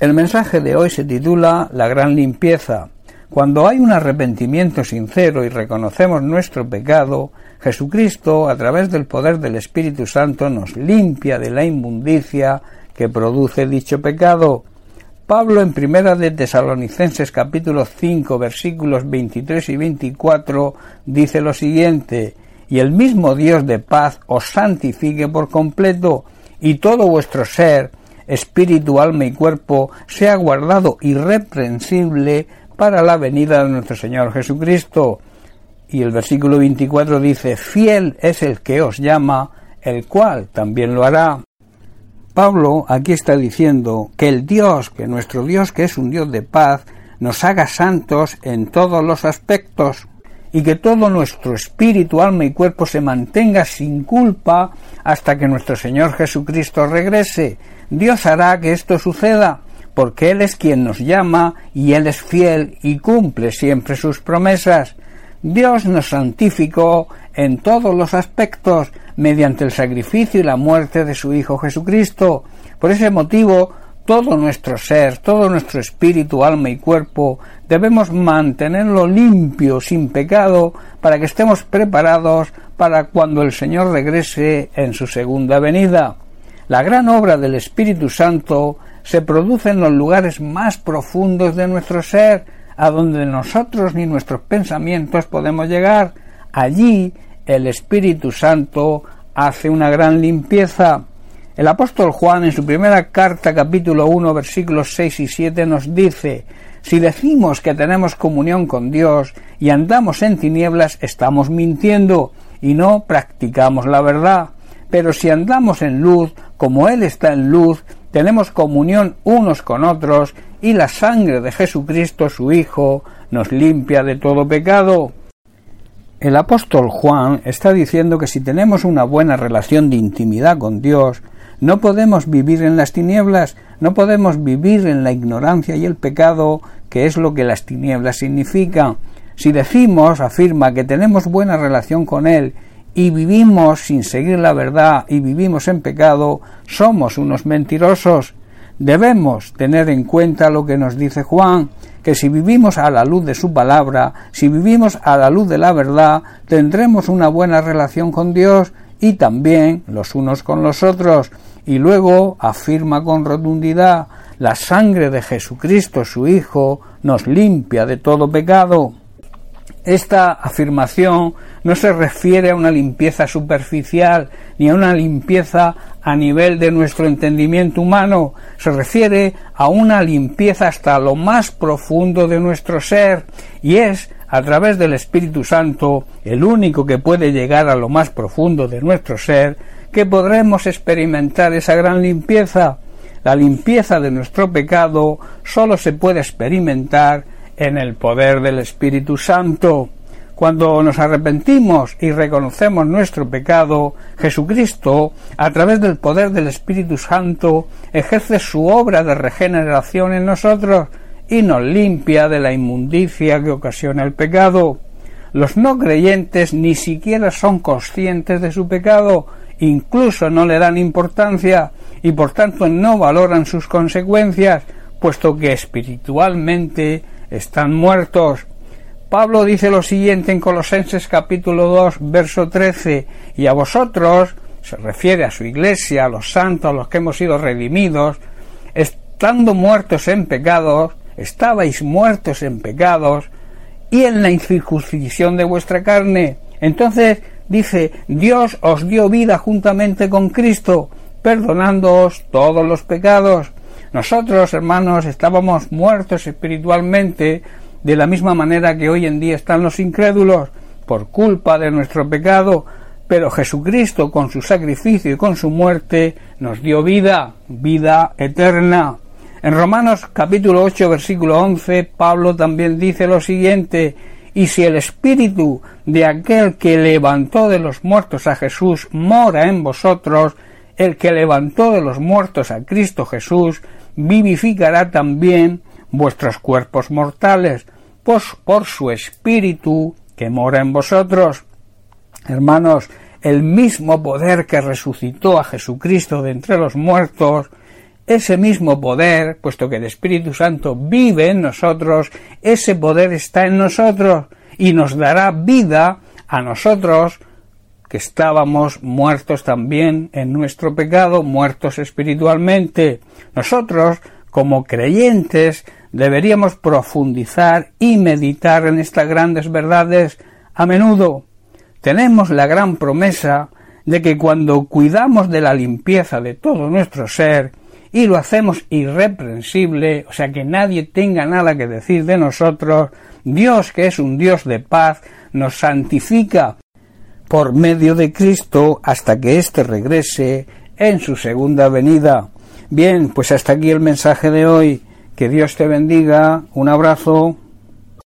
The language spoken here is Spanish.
El mensaje de hoy se titula La gran limpieza. Cuando hay un arrepentimiento sincero y reconocemos nuestro pecado, Jesucristo, a través del poder del Espíritu Santo, nos limpia de la inmundicia que produce dicho pecado. Pablo en Primera de Tesalonicenses capítulo 5 versículos 23 y 24 dice lo siguiente, y el mismo Dios de paz os santifique por completo, y todo vuestro ser, espíritu, alma y cuerpo sea guardado irreprensible para la venida de nuestro Señor Jesucristo. Y el versículo 24 dice, fiel es el que os llama, el cual también lo hará. Pablo aquí está diciendo que el Dios, que nuestro Dios, que es un Dios de paz, nos haga santos en todos los aspectos y que todo nuestro espíritu, alma y cuerpo se mantenga sin culpa hasta que nuestro Señor Jesucristo regrese. Dios hará que esto suceda, porque Él es quien nos llama y Él es fiel y cumple siempre sus promesas. Dios nos santificó en todos los aspectos mediante el sacrificio y la muerte de su Hijo Jesucristo. Por ese motivo, todo nuestro ser, todo nuestro espíritu, alma y cuerpo, debemos mantenerlo limpio, sin pecado, para que estemos preparados para cuando el Señor regrese en su segunda venida. La gran obra del Espíritu Santo se produce en los lugares más profundos de nuestro ser, a donde nosotros ni nuestros pensamientos podemos llegar. Allí el Espíritu Santo hace una gran limpieza. El apóstol Juan en su primera carta capítulo 1 versículos 6 y 7 nos dice si decimos que tenemos comunión con Dios y andamos en tinieblas, estamos mintiendo y no practicamos la verdad. Pero si andamos en luz, como Él está en luz, tenemos comunión unos con otros y la sangre de Jesucristo su Hijo nos limpia de todo pecado. El apóstol Juan está diciendo que si tenemos una buena relación de intimidad con Dios, no podemos vivir en las tinieblas, no podemos vivir en la ignorancia y el pecado, que es lo que las tinieblas significan. Si decimos, afirma, que tenemos buena relación con Él y vivimos sin seguir la verdad y vivimos en pecado, somos unos mentirosos. Debemos tener en cuenta lo que nos dice Juan, que si vivimos a la luz de su palabra, si vivimos a la luz de la verdad, tendremos una buena relación con Dios y también los unos con los otros. Y luego afirma con rotundidad, la sangre de Jesucristo su Hijo nos limpia de todo pecado. Esta afirmación no se refiere a una limpieza superficial ni a una limpieza a nivel de nuestro entendimiento humano, se refiere a una limpieza hasta lo más profundo de nuestro ser y es a través del Espíritu Santo, el único que puede llegar a lo más profundo de nuestro ser, que podremos experimentar esa gran limpieza. La limpieza de nuestro pecado sólo se puede experimentar en el poder del Espíritu Santo. Cuando nos arrepentimos y reconocemos nuestro pecado, Jesucristo, a través del poder del Espíritu Santo, ejerce su obra de regeneración en nosotros y nos limpia de la inmundicia que ocasiona el pecado. Los no creyentes ni siquiera son conscientes de su pecado, incluso no le dan importancia y por tanto no valoran sus consecuencias, puesto que espiritualmente están muertos. Pablo dice lo siguiente en Colosenses capítulo 2, verso 13, y a vosotros, se refiere a su iglesia, a los santos, a los que hemos sido redimidos, estando muertos en pecados, estabais muertos en pecados y en la incircuncisión de vuestra carne. Entonces dice, Dios os dio vida juntamente con Cristo, perdonándoos todos los pecados. Nosotros, hermanos, estábamos muertos espiritualmente de la misma manera que hoy en día están los incrédulos, por culpa de nuestro pecado, pero Jesucristo con su sacrificio y con su muerte nos dio vida, vida eterna. En Romanos capítulo 8 versículo 11 Pablo también dice lo siguiente y si el espíritu de aquel que levantó de los muertos a Jesús mora en vosotros, el que levantó de los muertos a Cristo Jesús vivificará también vuestros cuerpos mortales, pues por su espíritu que mora en vosotros. Hermanos, el mismo poder que resucitó a Jesucristo de entre los muertos ese mismo poder, puesto que el Espíritu Santo vive en nosotros, ese poder está en nosotros y nos dará vida a nosotros que estábamos muertos también en nuestro pecado, muertos espiritualmente. Nosotros, como creyentes, deberíamos profundizar y meditar en estas grandes verdades a menudo. Tenemos la gran promesa de que cuando cuidamos de la limpieza de todo nuestro ser y lo hacemos irreprensible, o sea que nadie tenga nada que decir de nosotros, Dios, que es un Dios de paz, nos santifica por medio de Cristo hasta que éste regrese en su segunda venida. Bien, pues hasta aquí el mensaje de hoy. Que Dios te bendiga. Un abrazo.